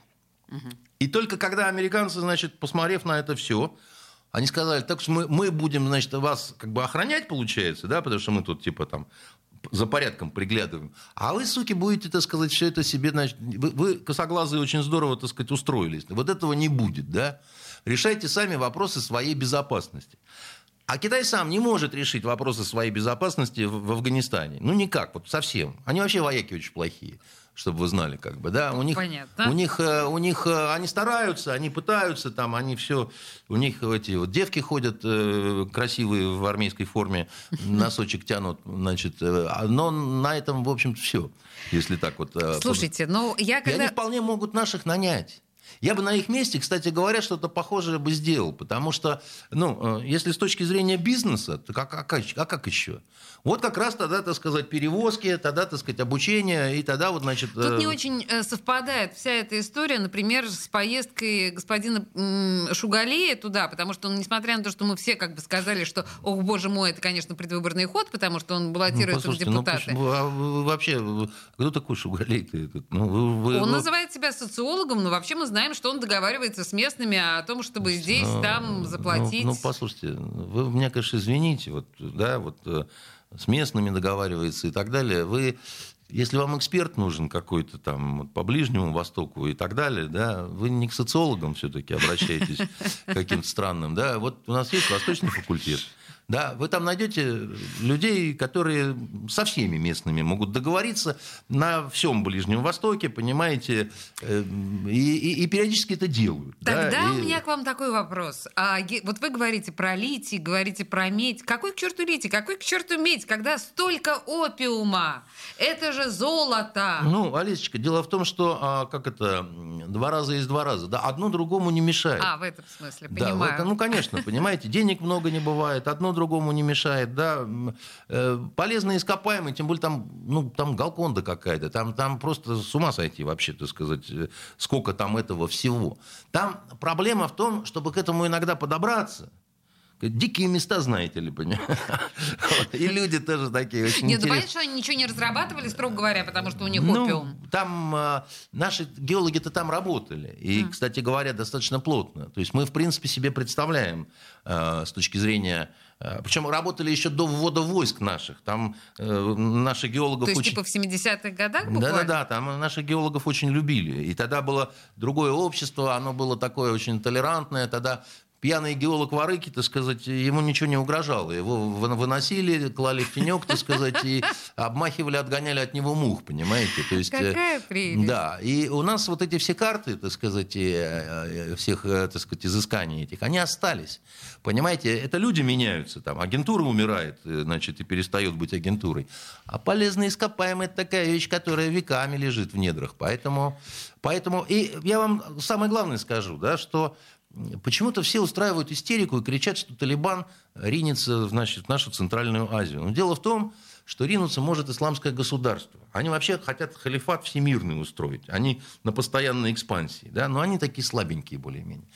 И только когда американцы, значит, посмотрев на это все, они сказали, так мы, мы будем, значит, вас как бы охранять, получается, да, потому что мы тут типа там за порядком приглядываем. А вы, суки, будете, так сказать, все это себе, значит, вы, вы косоглазые очень здорово, так сказать, устроились. Вот этого не будет, да. Решайте сами вопросы своей безопасности. А Китай сам не может решить вопросы своей безопасности в, в Афганистане. Ну, никак, вот совсем. Они вообще вояки очень плохие, чтобы вы знали, как бы, да. У них, Понятно. у них, э, у них, э, они стараются, они пытаются, там, они все, у них эти вот девки ходят э, красивые в армейской форме, носочек тянут, значит, но на этом, в общем-то, все, если так вот. Слушайте, ну я и когда... они вполне могут наших нанять. Я бы на их месте, кстати говоря, что-то похожее бы сделал, потому что, ну, э, если с точки зрения бизнеса, то как, а, как, а как еще? Вот как раз тогда, так сказать, перевозки, тогда, так сказать, обучение, и тогда вот, значит... Тут э, не очень э, совпадает вся эта история, например, с поездкой господина Шугалея туда, потому что, он, несмотря на то, что мы все как бы сказали, что, ох, боже мой, это, конечно, предвыборный ход, потому что он ну, баллотируется в послушайте, ну, депутаты. почему- а вообще, кто такой Шугалей-то этот? Ну, вы- вы- Он вы- называет себя социологом, но вообще мы знаем, что он договаривается с местными о том, чтобы здесь, Ну, там ну, заплатить. Ну, послушайте, вы меня, конечно, извините, вот, да, вот э, с местными договаривается и так далее. Вы, если вам эксперт нужен какой-то там вот, по Ближнему Востоку и так далее, да, вы не к социологам все-таки обращаетесь каким-то странным, да. Вот у нас есть Восточный факультет. Да, вы там найдете людей, которые со всеми местными могут договориться на всем Ближнем Востоке, понимаете, э, и, и- и периодически это делают. да, Тогда у и- меня к вам такой вопрос. А, вот вы говорите про литий, говорите про медь. Какой к черту литий? Какой к черту медь, когда столько опиума? Это же золото. Ну, Алисочка, дело в том, что, а, как это, два раза есть два раза. Да, одно другому не мешает. А, в этом смысле, Да, понимаю. вот, ну, конечно, понимаете, денег много не бывает, одно другому не мешает, да. Э, Полезные ископаемые, тем более там, ну, там галконда какая-то, там, там просто с ума сойти вообще, так сказать, э, сколько там этого всего. Там проблема в том, чтобы к этому иногда подобраться. Дикие места, знаете ли, понимаете? И люди тоже такие очень Нет, интересные. что они ничего не разрабатывали, строго говоря, потому что у них Ну, опиум. там э, наши геологи-то там работали. И, кстати говоря, достаточно плотно. То есть мы, в принципе, себе представляем с точки зрения... причем работали еще до ввода войск наших. Там э, наши геологов То есть, очень... типа, в 70-х годах? Да-да-да, там наших геологов очень любили. И тогда было другое общество, оно было такое очень толерантное. Тогда пьяный геолог Варыки, так сказать, ему ничего не угрожало. Его вы- выносили, клали в тенек, так сказать, и обмахивали, отгоняли от него мух, понимаете? То есть, э, Какая прелесть. Да, и у нас вот эти все карты, так сказать, э, э, всех, так сказать, изысканий этих, они остались. Понимаете, это люди меняются, там, агентура умирает, значит, и перестает быть агентурой. А полезные ископаемые – это такая вещь, которая веками лежит в недрах. Поэтому, поэтому и я вам самое главное скажу, да, что почему-то все устраивают истерику и кричат, что Талибан ринется значит, в нашу Центральную Азию. Но дело в том, что ринуться может исламское государство. Они вообще хотят халифат всемирный устроить. Они на постоянной экспансии. Да? Но они такие слабенькие более-менее.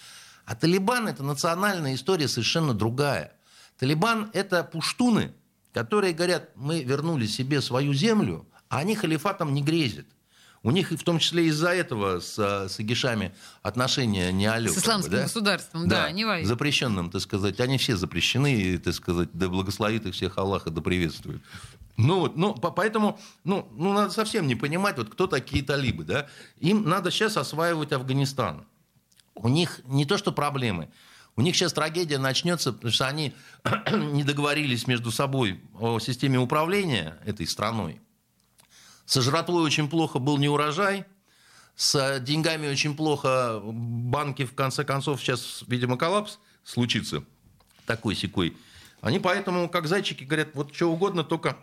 А Талибан – это национальная история совершенно другая. Талибан – это пуштуны, которые говорят, мы вернули себе свою землю, а они халифатом не грезят. У них и в том числе из-за этого с, с игишами отношения не алё. С как бы, исламским да? государством, да, они воюют. Запрещенным, так сказать. Они все запрещены, и, так сказать, да благословит их всех Аллаха, да приветствует. Ну, вот, ну, по- поэтому, ну, ну, надо совсем не понимать, вот кто такие талибы, да. Им надо сейчас осваивать Афганистан. у них не то что проблемы, у них сейчас трагедия начнется, потому что они не договорились между собой о системе управления этой страной. Со жратвой очень плохо был не урожай, с деньгами очень плохо. Банки, в конце концов, сейчас, видимо, коллапс случится такой секой. Они поэтому, как зайчики, говорят, вот что угодно, только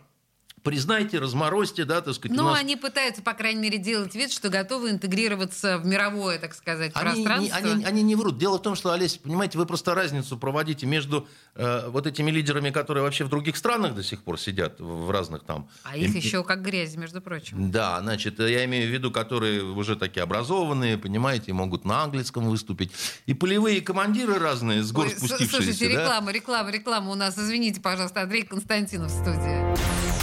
признайте, разморозьте, да, так сказать. Но нас... они пытаются, по крайней мере, делать вид, что готовы интегрироваться в мировое, так сказать, они, пространство. Не, они, они не врут. Дело в том, что, Олесь, понимаете, вы просто разницу проводите между э, вот этими лидерами, которые вообще в других странах до сих пор сидят, в разных там... А их еще как грязь, между прочим. Да, значит, я имею в виду, которые уже такие образованные, понимаете, могут на английском выступить. И полевые командиры разные, с гор Ой, спустившиеся. Слушайте, да? реклама, реклама, реклама у нас. Извините, пожалуйста, Андрей Константинов в студии.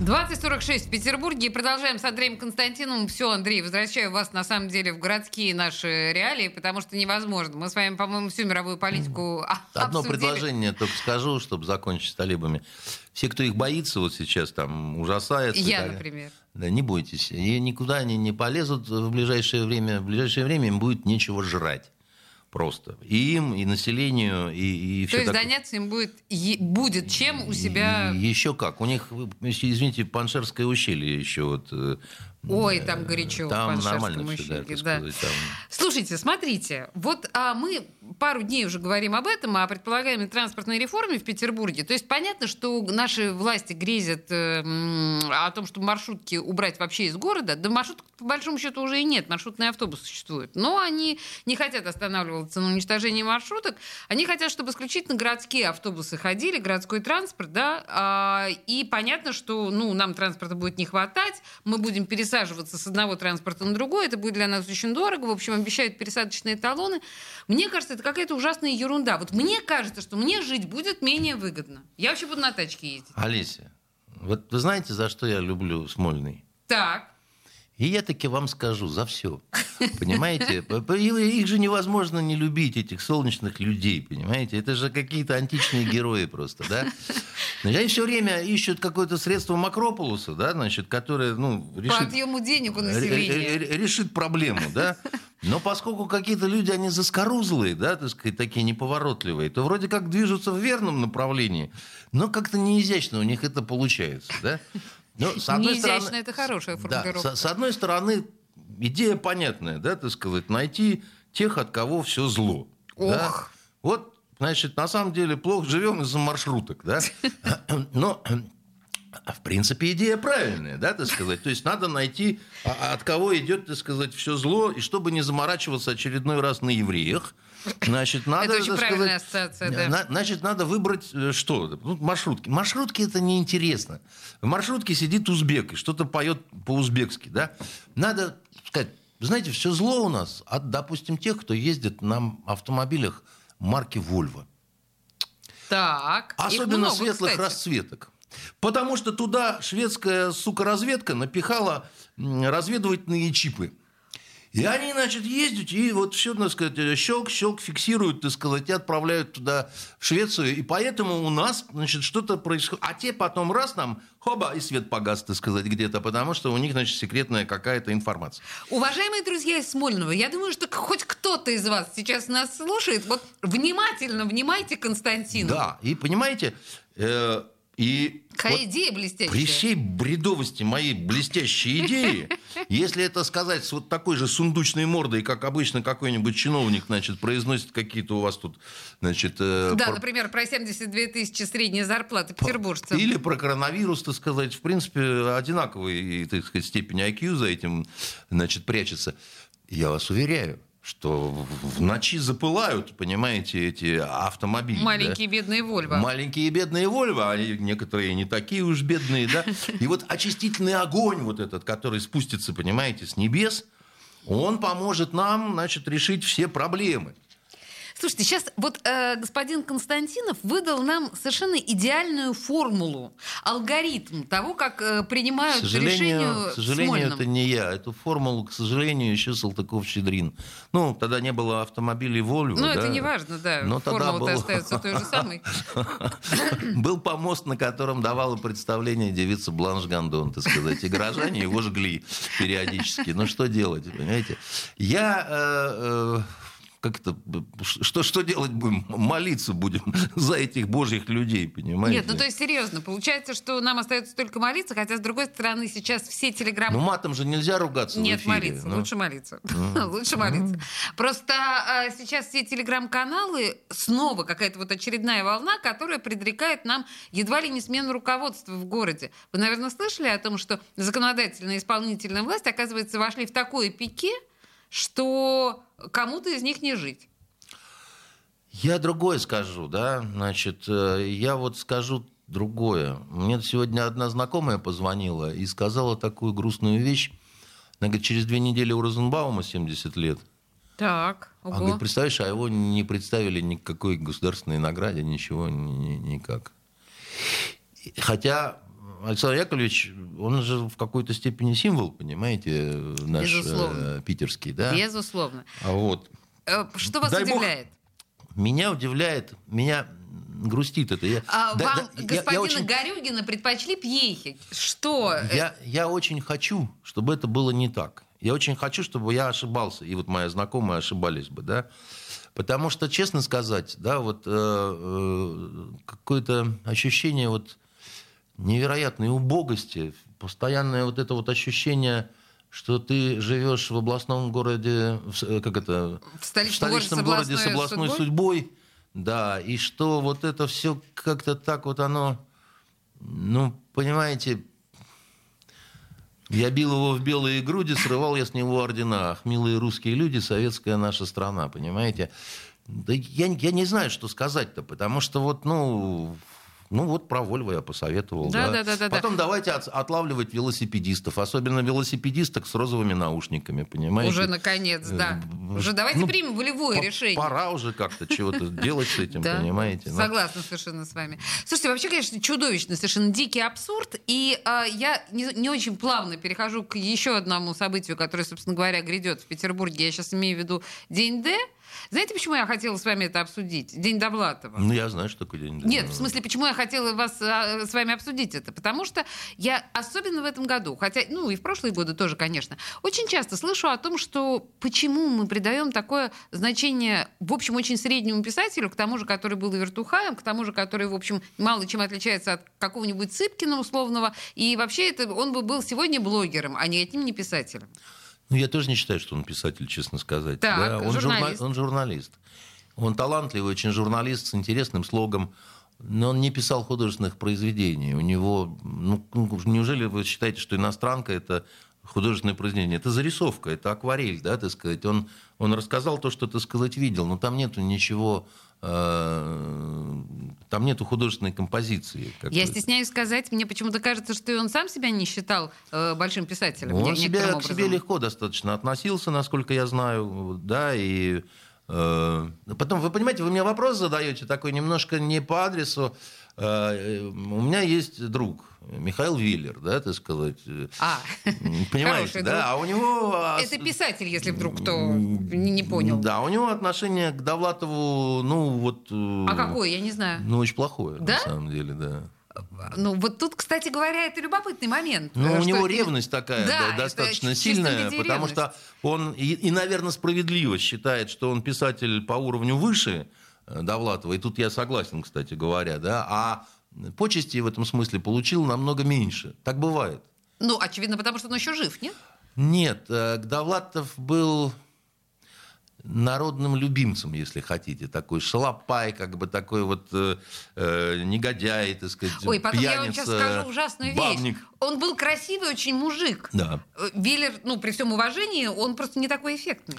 2046 в Петербурге. И продолжаем с Андреем Константиновым. Все, Андрей, возвращаю вас на самом деле в городские наши реалии, потому что невозможно. Мы с вами, по-моему, всю мировую политику Одно обсудили. предложение только скажу, чтобы закончить с талибами. Все, кто их боится вот сейчас, там ужасается. Я, так например. Да, не бойтесь. И никуда они не полезут в ближайшее время. В ближайшее время им будет нечего жрать. Просто. И им, и населению, и, и То все есть такое. заняться им будет, е- будет чем у себя... Еще как. У них, извините, Паншерское ущелье еще вот. Э, Ой, там горячо Там нормально все, да, да. сказать, там. Слушайте, смотрите, вот а мы пару дней уже говорим об этом, о предполагаемой транспортной реформе в Петербурге. То есть понятно, что наши власти грезят э, о том, чтобы маршрутки убрать вообще из города. Да маршруток по большому счету уже и нет, маршрутный автобус существует. Но они не хотят останавливаться на уничтожении маршруток. Они хотят, чтобы исключительно городские автобусы ходили, городской транспорт, да, а, и понятно, что ну, нам транспорта будет не хватать, мы будем пересаживаться с одного транспорта на другой, это будет для нас очень дорого, в общем, обещают пересадочные талоны. Мне кажется, это какая-то ужасная ерунда. Вот мне кажется, что мне жить будет менее выгодно. Я вообще буду на тачке ездить. Олеся, вот вы знаете, за что я люблю Смольный? Так. И я таки вам скажу, за все. Понимаете? Их же невозможно не любить, этих солнечных людей, понимаете? Это же какие-то античные герои просто, да? Значит, Они все время ищут какое-то средство Макрополуса, да, значит, которое, ну, По решит... отъему денег у населения. ре- решит проблему, да? Но поскольку какие-то люди, они заскорузлые, да, так сказать, такие неповоротливые, то вроде как движутся в верном направлении, но как-то неизящно у них это получается, да? Но, с одной Неизящно стороны- это хорошая да, формулировка. с, с одной стороны, идея понятная, да, так сказать, найти тех, от кого все зло. да. Ох. Вот, значит, на самом деле плохо живем из-за маршруток, да. Но в принципе, идея правильная, да, так сказать. То есть надо найти, а- от кого идет, так сказать, все зло, и чтобы не заморачиваться очередной раз на евреях, значит, надо... Это очень правильная сказать, ассоциация, да. на- значит, надо выбрать э, что? Ну, маршрутки. Маршрутки это неинтересно. В маршрутке сидит узбек и что-то поет по-узбекски, да. Надо сказать, знаете, все зло у нас от, допустим, тех, кто ездит на автомобилях марки Volvo. Так. Особенно много, светлых кстати. расцветок. Потому что туда шведская, сука, разведка напихала разведывательные чипы. И они, значит, ездят, и вот все, так сказать, щелк-щелк фиксируют, так сказать, и отправляют туда, в Швецию. И поэтому у нас, значит, что-то происходит. А те потом раз нам, хоба, и свет погас, так сказать, где-то, потому что у них, значит, секретная какая-то информация. Уважаемые друзья из Смольного, я думаю, что хоть кто-то из вас сейчас нас слушает. Вот внимательно внимайте Константину. Да, и понимаете, э, и... Какая вот- идея блестящая. При всей бредовости моей блестящей идеи, если это сказать с вот такой же сундучной мордой, как обычно какой-нибудь чиновник, значит, произносит какие-то у вас тут, значит... э, Да, про- например, про 72 тысячи средняя зарплата петербуржцам. Или про коронавирус, так сказать, в принципе, одинаковый, так сказать, степень IQ за этим, значит, прячется. Я вас уверяю, что в ночи запылают, понимаете, эти автомобили. да? Маленькие бедные Вольво. Маленькие бедные Вольво, они некоторые не такие уж бедные, да. И вот очистительный огонь вот этот, который спустится, понимаете, с небес, он поможет нам, значит, решить все проблемы. Слушайте, сейчас вот э, господин Константинов выдал нам совершенно идеальную формулу, алгоритм того, как э, принимают к сожалению, решение к сожалению, это не я. Эту формулу, к сожалению, еще Салтыков-Щедрин. Ну, тогда не было автомобилей Volvo. Ну, да. это не важно, да. Но тогда Формула-то был- остается той же самой. Был помост, на котором давала представление девица Бланш Гандон, так сказать. И горожане его жгли периодически. Ну, что делать, понимаете? Я... как это, что, что делать будем? Молиться будем за этих божьих людей, понимаете? Нет, ну то есть серьезно, получается, что нам остается только молиться, хотя с другой стороны сейчас все телеграм Ну, матом же нельзя ругаться в Нет, эфире. молиться. Ну, Лучше молиться. Лучше молиться. Просто а, сейчас все телеграм-каналы снова какая-то вот очередная волна, которая предрекает нам едва ли не смену руководства в городе. Вы, наверное, слышали о том, что законодательная и исполнительная власть, оказывается, вошли в такое пике, что кому-то из них не жить. Я другое скажу, да, значит, э, я вот скажу другое. Мне сегодня одна знакомая позвонила и сказала такую грустную вещь. Она говорит, через две недели у Розенбаума 70 лет. Так, А говорит, представляешь, а его не представили никакой государственной награде, ничего, ни- ни- никак. Хотя Александр Яковлевич, он же в какой-то степени символ, понимаете, наш Безусловно. э, питерский, да? Безусловно. А вот Э, Что вас Дай бог. удивляет? меня удивляет, меня грустит это. Я, А да- вам да, я- я господина очень- Горюгина предпочли пьехи? Что? э, Я, я очень хочу, чтобы это было не так. Я очень хочу, чтобы я ошибался, и вот моя знакомая ошибались бы, да. Потому что, честно сказать, да, вот э, э, какое-то ощущение вот невероятной убогости, постоянное вот это вот ощущение, что ты живешь в областном городе, в э, как это, В столичном городе с городе с областной областной судьбой? судьбой, да, и что вот это все как-то так вот оно, ну, понимаете, я бил его в белые груди, срывал я с него ордена. Ах, милые русские люди, советская наша страна, понимаете? Да я, я не знаю, что сказать-то, потому что вот, ну, ну вот про Вольво я посоветовал. Да, Да, да, да, да, да. Потом давайте от- отлавливать велосипедистов, особенно велосипедисток с розовыми наушниками, понимаете? Уже наконец, да. Э, Уже давайте ну, примем волевое решение. Пора уже как-то чего-то делать с этим, Да, понимаете? Ну, Согласна совершенно с вами. Слушайте, вообще, конечно, чудовищно, совершенно дикий абсурд. И а, я не очень плавно перехожу к еще одному событию, которое, собственно говоря, грядет в Петербурге. Я сейчас имею в виду День Д. Знаете, почему я хотела с вами это обсудить? День Довлатова. Ну, я знаю, что такое день. Нет, в смысле, почему я хотела вас, а, с вами обсудить это? Потому что я, особенно в этом году, хотя, ну и в прошлые годы тоже, конечно, очень часто слышу о том, что почему мы придаем такое значение, в общем, очень среднему писателю, к тому же, который был вертухаем, к тому же, который, в общем, мало чем отличается от какого-нибудь Цыпкина условного, и вообще это он бы был сегодня блогером, а не одним не писателем. Ну, я тоже не считаю, что он писатель, честно сказать. Так, Да, он, журналист. журна- он журналист. Он талантливый, очень журналист с интересным слогом. Но он не писал художественных произведений. У него, ну, ну, неужели вы считаете, что иностранка это художественное произведение? Это зарисовка, это акварель, да, так сказать. Он, он рассказал то, что, так сказать, видел, но там нету ничего, там нету художественной композиции. Я стесняюсь сказать, мне почему-то кажется, что и он сам себя не считал э, большим писателем. Он не- себя, некоторым к себе образом. легко достаточно относился, насколько я знаю, да, и э, потом, вы понимаете, вы мне вопрос задаете такой немножко не по адресу. Э, у меня есть друг, Михаил Виллер, да, так сказать. э, А, Понимаете, Хороший да? друг. А у него... это писатель, если вдруг кто не, понял. Да, у него отношение к Довлатову, ну, вот... э, А какое, я не знаю. Ну, очень плохое, Да? на самом деле, да. Ну, вот тут, кстати говоря, это любопытный момент. Ну, э, у что него это- ревность такая Да, да, достаточно сильная, потому ревность. что он, и, и, наверное, справедливо считает, что он писатель по уровню выше э, Довлатова, и тут я согласен, кстати говоря, да, а почести в этом смысле получил намного меньше. Так бывает. Ну, очевидно, потому что он еще жив, нет? Нет, э, Довлатов был народным любимцем, если хотите, такой шалопай, как бы такой вот э, э, негодяй, так сказать, Ой, потом я вам пьяница, сейчас скажу ужасную бабник. вещь. Он был красивый очень мужик. Да. Э, Веллер, ну, при всем уважении, он просто не такой эффектный.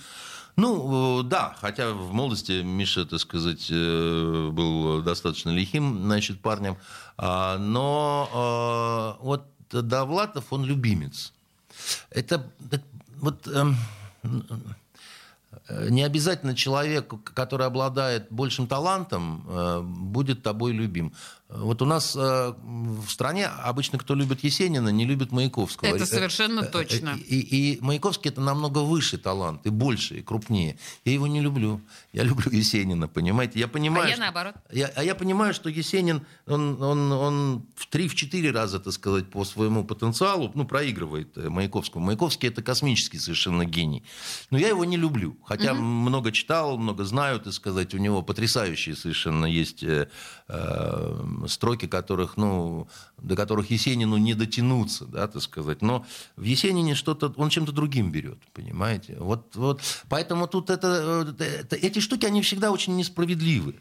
Ну, э, да, хотя в молодости Миша, так сказать, э, был достаточно лихим, значит, парнем. А, Но э, вот Довлатов, он любимец. Это, это вот... эм, не обязательно человек, который обладает большим талантом, будет тобой любим. Вот у нас э, в стране обычно кто любит Есенина, не любит Маяковского. Это совершенно точно. И, и Маяковский это намного выше талант, и больше, и крупнее. Я его не люблю. Я люблю Есенина, понимаете? Я понимаю, а я что, наоборот. Я, а я понимаю, что Есенин, он, он, он в три-четыре раза, так сказать, по своему потенциалу, ну, проигрывает Маяковскому. Маяковский это космический совершенно гений. Но я его не люблю. Хотя угу. много читал, много знаю, так сказать, у него потрясающие совершенно есть э, э, строки которых, ну, до которых Есенину не дотянуться, да, так сказать. Но в Есенине что-то, он чем-то другим берет, понимаете? Вот, вот, поэтому тут это, это, эти штуки, они всегда очень несправедливы.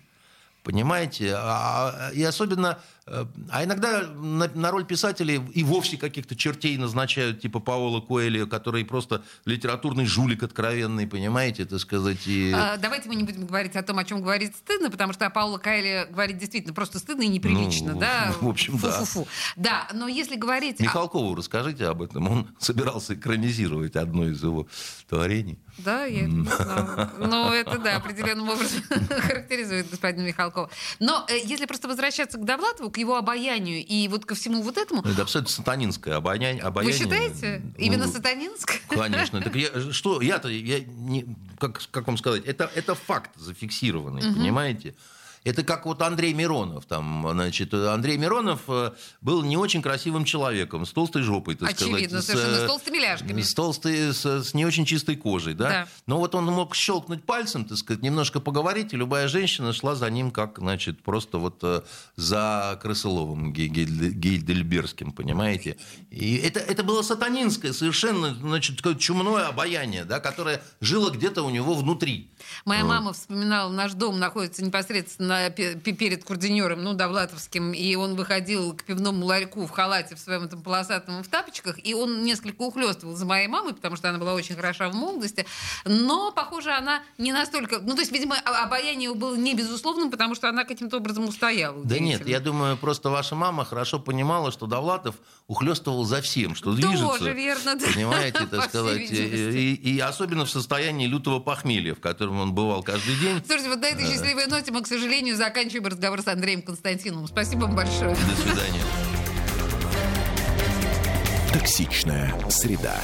Понимаете? А, и особенно Э, а иногда на, на роль писателей и вовсе каких-то чертей назначают, типа Паула Коэли, который просто литературный жулик откровенный, понимаете, это сказать. И... А, давайте мы не будем говорить о том, о чем говорить стыдно, потому что о Паула Коэли говорить действительно просто стыдно и неприлично, ну, да? В общем, да. Фу-фу-фу. Да, но если говорить... Михалкову расскажите об этом. Он собирался экранизировать одно из его творений. Да, я не знаю. Ну, это, да, определенным образом характеризует господина Михалкова. Но э, если просто возвращаться к Довлатову, к его обаянию и вот ко всему вот этому... Это абсолютно сатанинское обаяние. обаяние. Вы считаете? Ну, Именно сатанинское? Конечно. Так я, что, я-то, я не, как, как вам сказать, это, это факт зафиксированный, угу. понимаете? Это как вот Андрей Миронов. Там, значит, Андрей Миронов э, был не очень красивым человеком, с толстой жопой, так Очевидно, сказать. совершенно, с, с толстыми ляжками. С толстой, с, с не очень чистой кожей, да? да? Но вот он мог щелкнуть пальцем, так сказать, немножко поговорить, и любая женщина шла за ним, как, значит, просто вот э, за Крысыловым Гейдельбергским, понимаете? И это, это было сатанинское, совершенно, значит, чумное обаяние, да, которое жило где-то у него внутри. Моя мама вспоминала, наш дом находится непосредственно перед курдинером, ну, Довлатовским, и он выходил к пивному ларьку в халате в своем этом полосатом в тапочках, и он несколько ухлёстывал за моей мамой, потому что она была очень хороша в молодости, но, похоже, она не настолько... Ну, то есть, видимо, обаяние было не безусловным, потому что она каким-то образом устояла. Да нет, я думаю, просто ваша мама хорошо понимала, что Довлатов ухлёстывал за всем, что движется. Тоже верно, да. Понимаете, так сказать. И, и особенно в состоянии лютого похмелья, в котором он бывал каждый день. Слушайте, вот на этой счастливой ноте мы, к сожалению, заканчиваем разговор с Андреем Константиновым. Спасибо вам большое. До свидания. Токсичная среда.